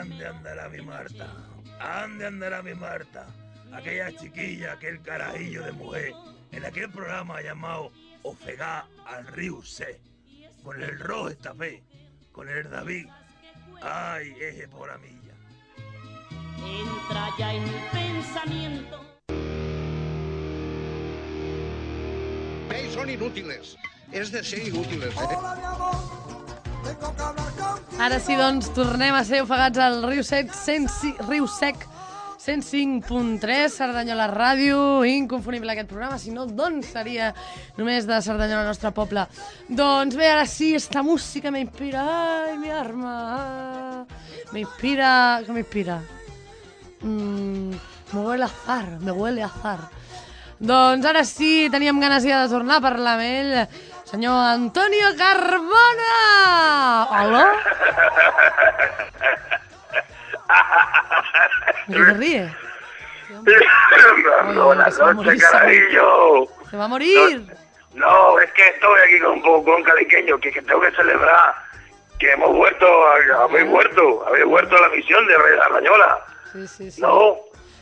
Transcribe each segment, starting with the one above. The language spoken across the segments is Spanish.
ande andará mi Marta. Ande andará mi Marta. Aquella chiquilla, aquel carajillo de mujer, en aquel programa llamado Ofegá al Río C. Con el rojo estafé, con el David. Ay, eje por milla. Entra ya en mi pensamiento. ¿Veis? Son inútiles. Es de ser inútiles. ¿eh? Ara sí, doncs, tornem a ser ofegats al Riu Sec, 105, Riu Sec 105.3, Cerdanyola Ràdio, inconfonible aquest programa, si no, doncs seria només de Cerdanyola, nostre poble. Doncs bé, ara sí, esta música me inspira, ai, mi arma, me inspira, què me? Mm, me huele azar, me huele azar. Doncs ara sí, teníem ganes ja de tornar a parlar amb ell, senyor Antonio Carbona! Hola? ¿De qué te ríes? Buenas a morir, noches, carajillo. ¡Se va a morir! No, es que estoy aquí con un con caliqueño, que, que tengo que celebrar que hemos vuelto, habéis vuelto, habéis vuelto a la misión de Red Arañola. Sí, sí, sí. No,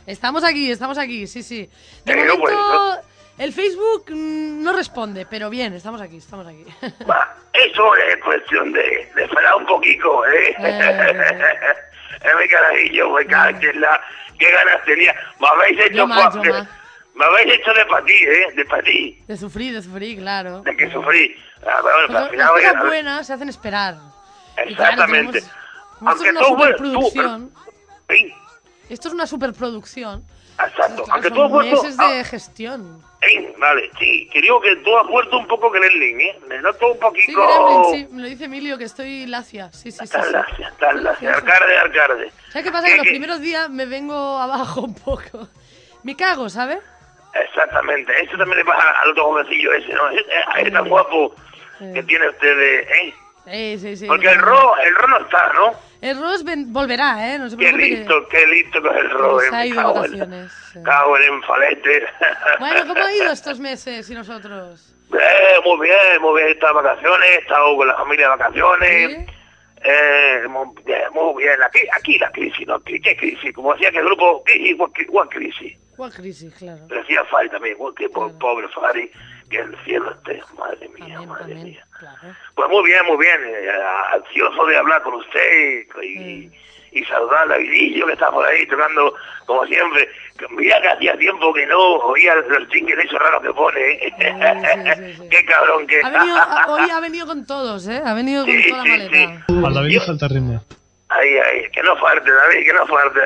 Estamos aquí, estamos aquí, sí, sí. De Eh, momento, bueno. El Facebook mm, no responde, pero bien, estamos aquí, estamos aquí. va, eso es cuestión de, de esperar un poquito, ¿eh? Eh, es mi carajillo, me cago en la... ¿Qué ganas tenía? Me habéis hecho... Yo más, yo más. Me habéis hecho de patí, ¿eh? De patí, de sufrir, de sufrir, claro. de que sufrí. Ah, pero bueno, Porque al final las cosas buenas se hacen esperar. Claro, Exactamente. tenemos- como esto Aunque es una todo bueno, tú, superproducción. Ey, Esto es una superproducción. exacto. Claro, Aunque son vuelto... meses de ah, gestión. Vale, sí, que digo que tú has vuelto un poco Gremlin, ¿eh? Me noto un Sí, poquito... Gremlin, sí, me lo dice Emilio que estoy lacia. Sí, sí, sí. Estás sí. lacia, estás lacia. Sí, sí. Alcalde, alcalde. ¿Sabes qué pasa? ¿Qué- Que los primeros días me vengo abajo un poco. Me cago, ¿sabes? Exactamente, eso también le pasa al otro jovencillo ese, ¿no? Es, es tan guapo que tiene usted de... ¿eh? Sí, sí, sí. Porque el ro, el ro no está, ¿no? El ven- volverá, ¿eh? No se Qué que- listo, qué listo que es el ro, cago en- vacaciones, sí. Cago en el falete. Bueno, ¿cómo ha ido estos meses y nosotros? Eh, muy bien, muy bien, de vacaciones, he estado con la familia de vacaciones. ¿Sí? Eh, muy bien, muy bien. Aquí, aquí la crisis, ¿no? ¿Qué crisis? Como decía que el grupo, igual crisis. ¿Cuál crisis, claro? Le decía Fari también, igual que po- Claro. Que el cielo esté, madre mía, Amén, madre amén. mía. Claro. Pues muy bien, muy bien, eh, ansioso de hablar con usted y, y, y saludar a Vidillo que está por ahí tocando como siempre. Mira que hacía tiempo que no oía los jingles esos raros que pone. ¿eh? sí, sí, sí. Qué cabrón que Ha venido, hoy ha venido con todos, ¿eh? Ha venido con Sí, toda la sí, maleta. sí. Al David falta ritmo. Ay, ay, que no falte, David, que no falte.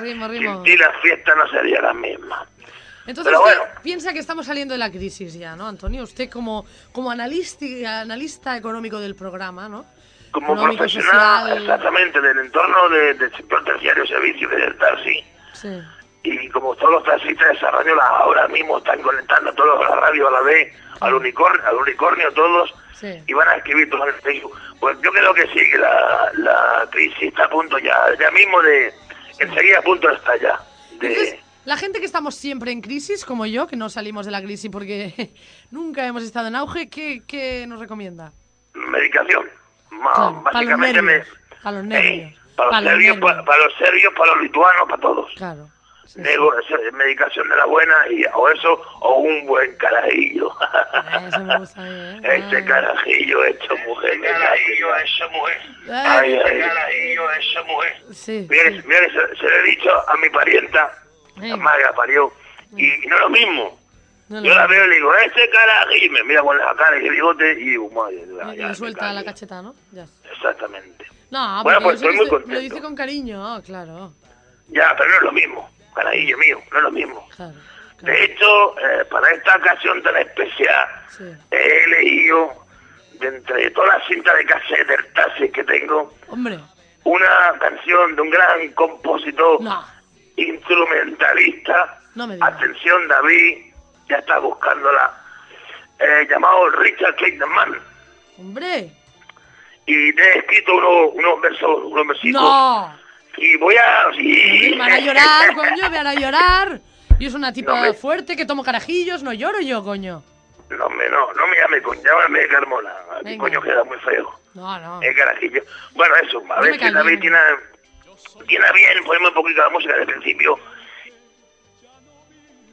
Rimo, rimo. Sin ti la fiesta no sería la misma. Entonces Pero bueno. piensa que estamos saliendo de la crisis ya, ¿no, Antonio? Usted como, como analista, analista económico del programa, ¿no? Como Económico, profesional, social. exactamente, del entorno de- del sector terciario servicio que es el taxi. Sí. Y como todos los taxistas de Sarrañola ahora mismo están conectando todos a la radio a la vez, al unicornio, al unicornio todos, Sí. y van a escribir todos en Facebook. Pues yo creo que sí, que la, la crisis está a punto ya, ya mismo de, enseguida a punto está ya. Entonces, De, la gente que estamos siempre en crisis, como yo, que no salimos de la crisis porque nunca hemos estado en auge, ¿qué, qué nos recomienda? medicación. Claro, para los básicamente. Para los nervios. Eh, para, Para los nervios. pa- para los serbios, para los lituanos, para todos. Claro. Sí, sí. Nego- se- medicación de la buena y o eso o un buen carajillo. Eso me gusta ¿eh? Este carajillo hecho mujer. Este carajillo hecho mujer. Ay, Ay, ay. carajillo hecho mujer. Sí. Mira, sí. mira se, se lo he dicho a mi parienta. La madre la parió, y, y no es lo mismo. No, Yo la veo y le digo, ese carajillo, y me mira con la cara y el bigote y digo, madre, ya, Y le suelta la cacheta, ¿no? Ya. Exactamente. No, Bueno, pues estoy muy me lo contento. dice con cariño, ah, claro. Ya, pero no es lo mismo, carajillo mío, no es lo mismo. Claro. De hecho, eh, para esta ocasión tan especial, Sí. he elegido, de entre todas las cintas de cassette del taxi que tengo, Hombre, una canción de un gran compositor no. Instrumentalista. No. Atención, David, ya está buscándola. eh, llamado Richard Clayton Hombre. Y te he escrito unos, unos versos, unos versitos. No. Y voy a. Sí. Me van a llorar, coño, me van a llorar. Yo soy una tipa No me- fuerte que tomo carajillos, no lloro yo, coño. No, me, no, no me llame coño, llámame Carmona. A ti, Venga. coño queda muy feo. No, no. El carajillo. Bueno, eso, a No ver si David tiene, tiene bien, ponemos un poquito la música del principio.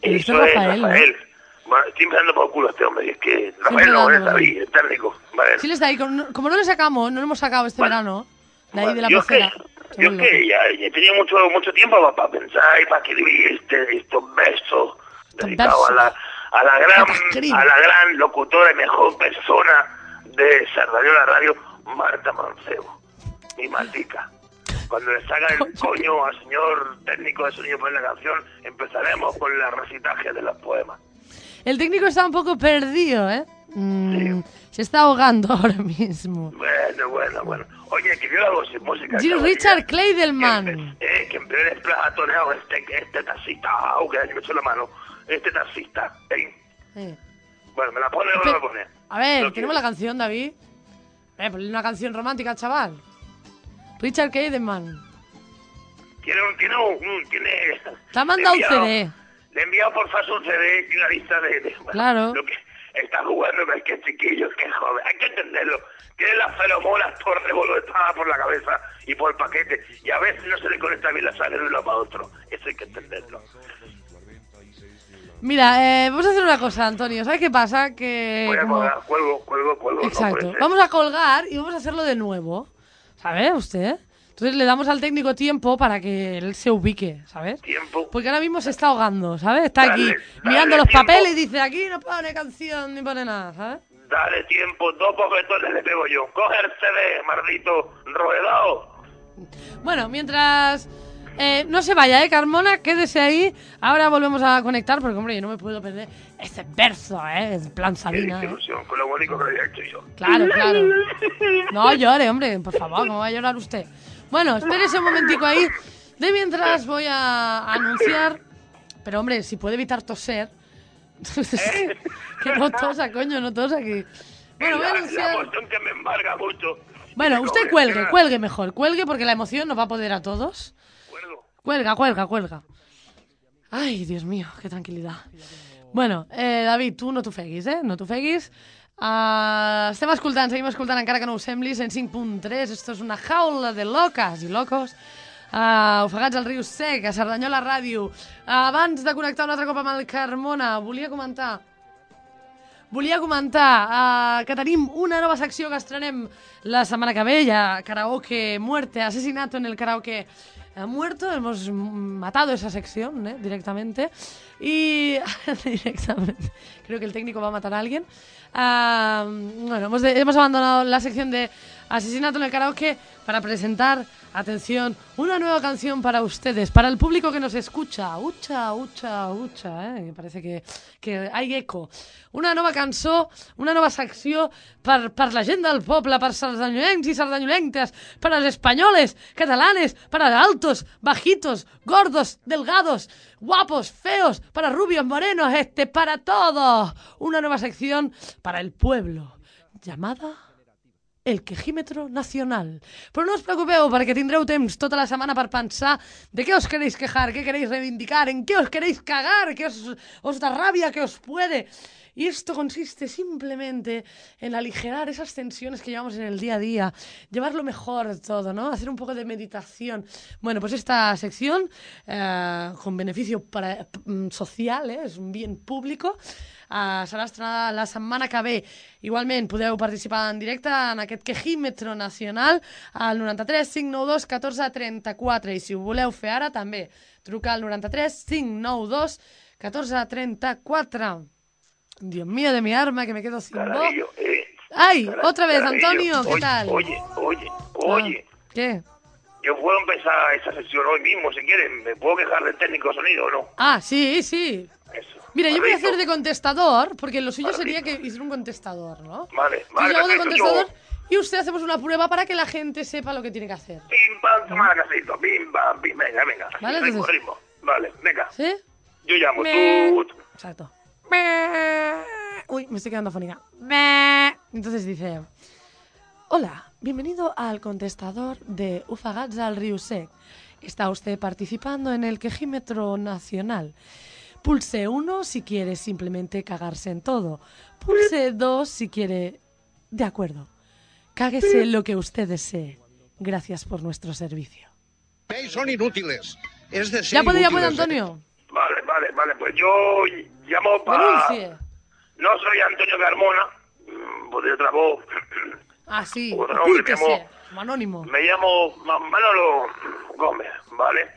Eso es Rafael, ¿no? Bueno, estoy empezando por el culo a este hombre, es que Rafael no, es David, el técnico. Vale. Sí, le está ahí. Como no le sacamos, no lo hemos sacado este verano, de ahí de la yo es que, pecera. yo es que ya, ya he tenido mucho, mucho tiempo para, pensar y para escribir este, estos versos dedicados a la, a la gran, a la gran locutora y mejor persona de Sardañola Radio, Marta Mancebo, mi maldita. Cuando le saca el coño al señor técnico de sonido por la canción, empezaremos con el recitaje de los poemas. El técnico está un poco perdido, ¿eh? Mm, Se está ahogando ahora mismo. Bueno, bueno, bueno. Oye, que yo hago sin música. Jim Richard. Claydelman. Que, eh, que en primer plato toreado este, este taxista, aunque me echó la mano, este taxista. eh. Eh. Bueno, ¿me la pone o no me la pone? A ver, tenemos la canción, David. Eh, ponle una canción romántica, chaval. Richard Clayderman. Tiene tiene un, tiene... Te ha mandado un CD. Le he enviado por fax un CD y una lista de... de- Claro. Lo que está jugando es que chiquillo, que joven, hay que entenderlo. Tiene las feromonas por revolvetadas por la cabeza y por el paquete. Y a veces no se le conecta bien la sangre de uno para otro. Eso hay que entenderlo. Mira, eh, vamos a hacer una cosa, Antonio. ¿Sabes qué pasa? Que. Voy a como- colgar, cuelgo, cuelgo, cuelgo. Exacto. Vamos a colgar y vamos a hacerlo de nuevo. ¿Sabe usted? Entonces le damos al técnico tiempo para que él se ubique, ¿sabes? Tiempo. Porque ahora mismo se está ahogando, ¿sabes? Está aquí dale mirando los tiempo. papeles y dice, aquí no pone canción ni pone nada, ¿sabes? Dale tiempo, dos bofetones le pego yo. Coge el CD, maldito roedado. Bueno, mientras eh, no se vaya, ¿eh, Carmona? Quédese ahí. Ahora volvemos a conectar porque, hombre, yo no me puedo perder ese verso, ¿eh? En plan Qué Sabina, ¿eh? ilusión, con lo bonito que lo había hecho yo. Claro, claro. No llore, hombre, por favor, ¿cómo va a llorar usted? Bueno, espérese un momentico ahí. De mientras voy a anunciar. Pero, hombre, si puede evitar toser. que no tosa, coño, no tosa aquí. Bueno, voy a anunciar. que me embarga mucho. Bueno, usted cuelgue, cuelgue mejor. Cuelgue porque la emoción nos va a poder a todos. Cuelga, cuelga, cuelga. Ay, Dios mío, qué tranquilidad. Bueno, eh, David, tu no t'ofeguis, eh? No t'ofeguis. Uh, estem escoltant, seguim escoltant, encara que no ho sembli, 105.3. Esto és una jaula de loques i locos. Uh, ofegats al riu sec, a Cerdanyola Ràdio. Uh, abans de connectar un altre cop amb el Carmona, volia comentar Volia comentar uh, que tenim una nova secció que estrenem la setmana que ve, ja karaoke muerte, asesinato en el karaoke eh, muerto, hemos matado esa sección ¿eh? directamente y directamente, creo que el técnico va a matar a alguien. Ah, bueno, hemos, de- hemos abandonado la sección de asesinato en el karaoke para presentar, atención, una nueva canción para ustedes, para el público que nos escucha. Ucha, ucha, ucha, eh? parece que, que hay eco. Una nova cançó, una nova secció per, per la gent del poble, per sardanyolencs i sardanyolentes, per als espanyoles, catalanes, para altos, bajitos, gordos, delgados, guapos, feos, para rubios, morenos, este, para todos. Una nueva sección para el pueblo, llamada el quejímetro nacional. Però no us preocupeu, perquè tindreu temps tota la setmana per pensar de què us queréis quejar, què queréis reivindicar, en qué os queréis cagar, qué os, os da rabia, qué os puede. Y esto consiste simplemente en aligerar esas tensiones que llevamos en el día a día, llevarlo mejor todo, ¿no? Hacer un poco de meditación. Bueno, pues esta sección, eh, con beneficio para, mm, social, eh, és un bien público, eh, serà estrenada la setmana que ve. Igualment, podeu participar en directe en aquest quejímetro nacional al 93 592 14 34 i si ho voleu fer ara truca al 93 592 14 34 Dios mío de mi arma que me quedo sin voz eh. ¡Ay! Otra vez. Antonio, ¿qué Oye, tal? Oye, oye, oye. Ah, ¿Qué? yo puedo empezar esa sesión hoy mismo, si quieren. ¿Me puedo quejar del técnico sonido o no? Ah, sí, sí. Eso. Mira, yo voy a hacer de contestador, porque lo suyo sería que hiciera un contestador, ¿no? Vale, vale, yo hago de contestador yo- y usted hacemos una prueba para que la gente sepa lo que tiene que hacer. Pim, pam, toma la casito. Pim, pam, pim. Venga, venga. Vale, ritmo, entonces- ritmo. Vale, venga. ¿Sí? Yo llamo. Me- Tú... Exacto. Me- Uy, me estoy quedando fónica. Me- Entonces dice... Hola, bienvenido al contestador de Ufagats al Riusec. Está usted participando en el quejímetro nacional. Pulse 1 si quiere simplemente cagarse en todo. Pulse 2 si quiere... De acuerdo. Cáguese lo que usted desee. Gracias por nuestro servicio. Son inútiles. Es de ser ¿Ya puede, ya puede, ¿eh? Antonio? Vale, vale, vale. Pues yo llamo para... No soy Antonio Carmona. mm, Pues de otra voz. Ah, sí. Otro nombre, amor. como Anónimo. Me llamo Ma- Manolo Gómez, ¿vale?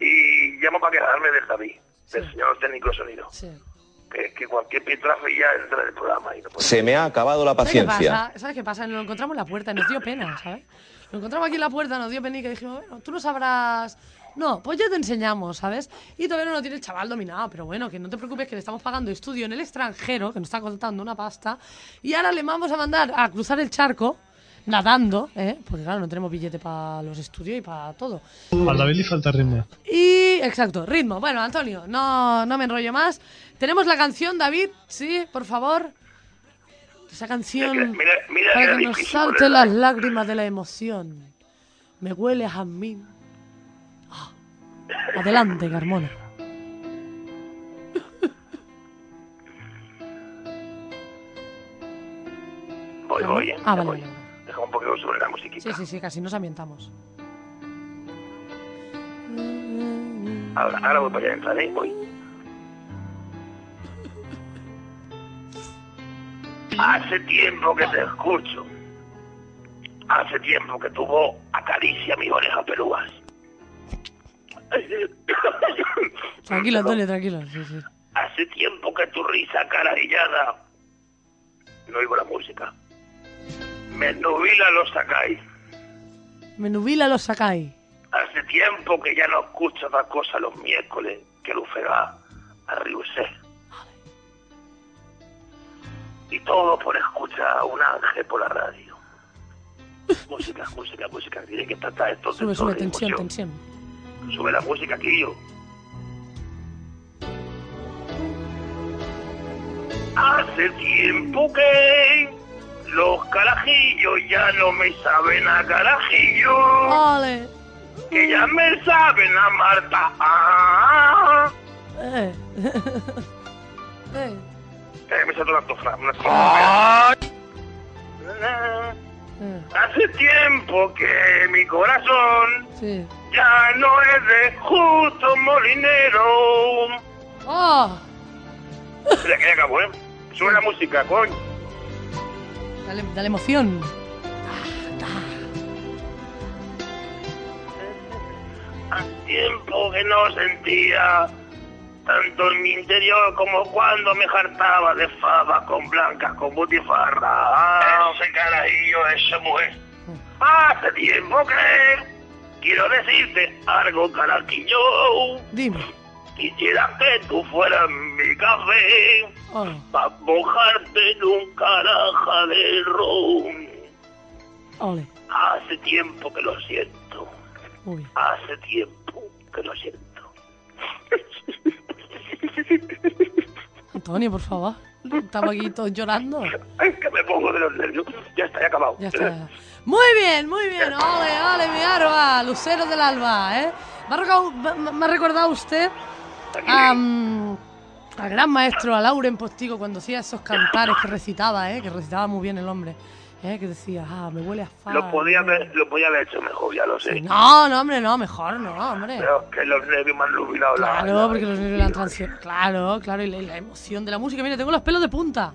Y llamo para quejarme de Javi, del señor técnico de sonido. Sí. Que, que cualquier pietrafe ya entra en el programa y no puede Se me ha acabado la ¿Sabes qué paciencia. pasa? ¿Sabes qué pasa? Nos lo encontramos en la puerta y nos dio pena, ¿sabes? Lo encontramos aquí en la puerta, nos dio pena y que dijimos, bueno, tú no sabrás... No, pues ya te enseñamos, ¿sabes? Y todavía no lo tiene el chaval dominado, pero bueno, que no te preocupes que le estamos pagando estudio en el extranjero, que nos está contando una pasta, y ahora le vamos a mandar a cruzar el charco, nadando, ¿eh? Porque claro, no tenemos billete para los estudios y para todo. Al David le falta ritmo. Y, exacto, ritmo. Bueno, Antonio, no, no me enrollo más. Tenemos la canción, David, sí, por favor. Esa canción Mira, mira, mira para que nos ponerla, las lágrimas de la emoción. Me huele a jazmín. Adelante, Carmona. Voy, voy, ¿eh? Ah, vale, voy. vale, vale. Deja un poquito sobre la musiquita. Sí, sí, sí, casi nos ambientamos. Ahora, ahora voy para allá entrar, ¿eh? Voy. Hace tiempo que te escucho. Hace tiempo que tu voz acaricia mis orejas pelúas. Tranquilo, Antonio, tranquilo. Sí, sí. Hace tiempo que tu risa carajillada no oigo la música. Me nubila los sacáis. Me nubila los sacáis. Hace tiempo que ya no escucho otra cosa los miércoles que Lufega a Riusé. Y todo por escuchar a un ángel por la radio. Música, música, música. Tiene que tratar esto Sube, sube, tensión, tensión. Sube la música aquí yo. Hace tiempo que los carajillos ya no me saben a carajillo, ¡Ole! que ya me saben a Marta. Ah, Eh. eh. eh, me salto dos frases. unas eh. Hace tiempo que mi corazón Sí. ya no es de justo molinero. ¡Oh! Mira que ya acabó, ¿eh? Sube la música, coño. Dale, dale emoción. Hace tiempo que no sentía tanto en mi interior como cuando me hartaba de fava con blancas con butifarra. Ese carajillo, esa mujer. Hace tiempo que quiero decirte algo, carajillo. Dime. Quisiera que tú fueras mi café Oh. para mojarte en un caraja de ron. Ole. Hace tiempo que lo siento. Uy. Hace tiempo que lo siento. Antonio, por favor. Estamos aquí todos llorando. Ay, que me pongo de los nervios. Ya está, ya acabado. Ya está. Muy bien, muy bien. Ole, ole, mi arba. Lucero del alba, ¿eh? Me ha, recordado, usted a, mm, al gran maestro, a Lauren Postigo, cuando hacía esos cantares que recitaba, ¿eh? Que recitaba muy bien el hombre. ¿Eh? Que decía, ah, me huele a. Lo podía, haber, lo podía haber hecho mejor, ya lo sé. No, no, hombre, no, mejor no, hombre. Pero es que los nervios me han iluminado la... Claro, la- porque los nervios la han transición. Claro, claro, y la, emoción de la música. Mira, tengo los pelos de punta.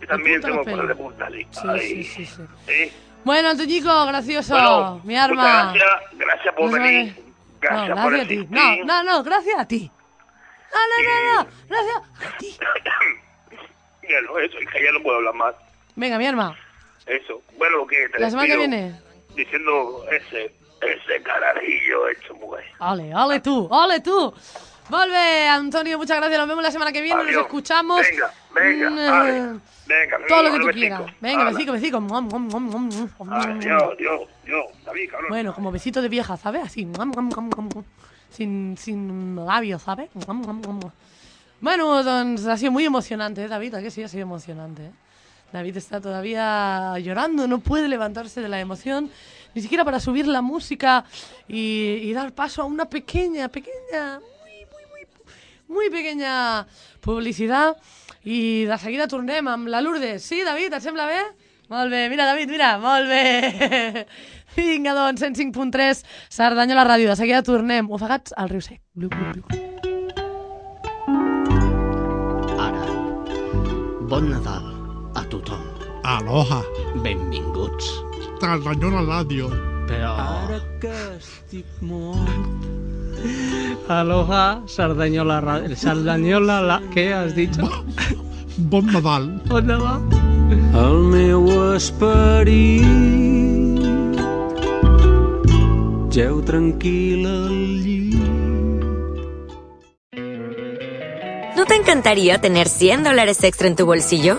Y también tengo los cosas de pelos. punta, sí. Sí, sí, sí. Bueno, Antoñico, gracioso, Bueno, mi arma. Gracias, gracias por venir. Gracias no, por gracias a ti. No, no, no, gracias a ti. No, no, no, no, gracias a ti. ya no, eso, hija, ya no puedo hablar más. Venga, mi arma. Eso. Bueno, que te La semana que viene. Diciendo ese, ese carajillo hecho mujer. Ole, ole tú, ole tú. Bé, Antonio, muchas gracias. Nos vemos la semana que viene. Nos escuchamos. Venga, venga, Mm, eh, Venga, Todo lo que tú quieras. Venga, besico, besico. Adiós, Dios, Dios, David, cabrón. Bueno, como besito de vieja, ¿sabes? Así, muam, muam, muam, muam. sin, sin labios, ¿sabes? Bueno, doncs ha sido muy emocionante, ¿eh, David? ¿A que sí? Ha sido emocionante, ¿eh? David está todavía llorando, no puede levantarse de la emoción, ni siquiera para subir la música y, y dar paso a una pequeña, pequeña, muy, muy, muy, muy pequeña publicitat. I de seguida tornem amb la Lourdes. Sí, David, et sembla bé? Molt bé, mira, David, mira, molt bé. Vinga, doncs, 105.3, Cerdanyola Ràdio. De seguida tornem, ofegats al riu sec. Blu, blu, blu. Ara, bon Nadal tothom. Aloha, Benvinguts. Cerdanyola Ràdio. Però... Ara que estic mort Aloha, Cerdanyola... Ra- Cerdanyola... La... Què has dit? Bon Nadal. Bon Nadal. el meu esperit Geu tranquil al llit ¿No te encantaría tener 100 dólares extra en tu bolsillo?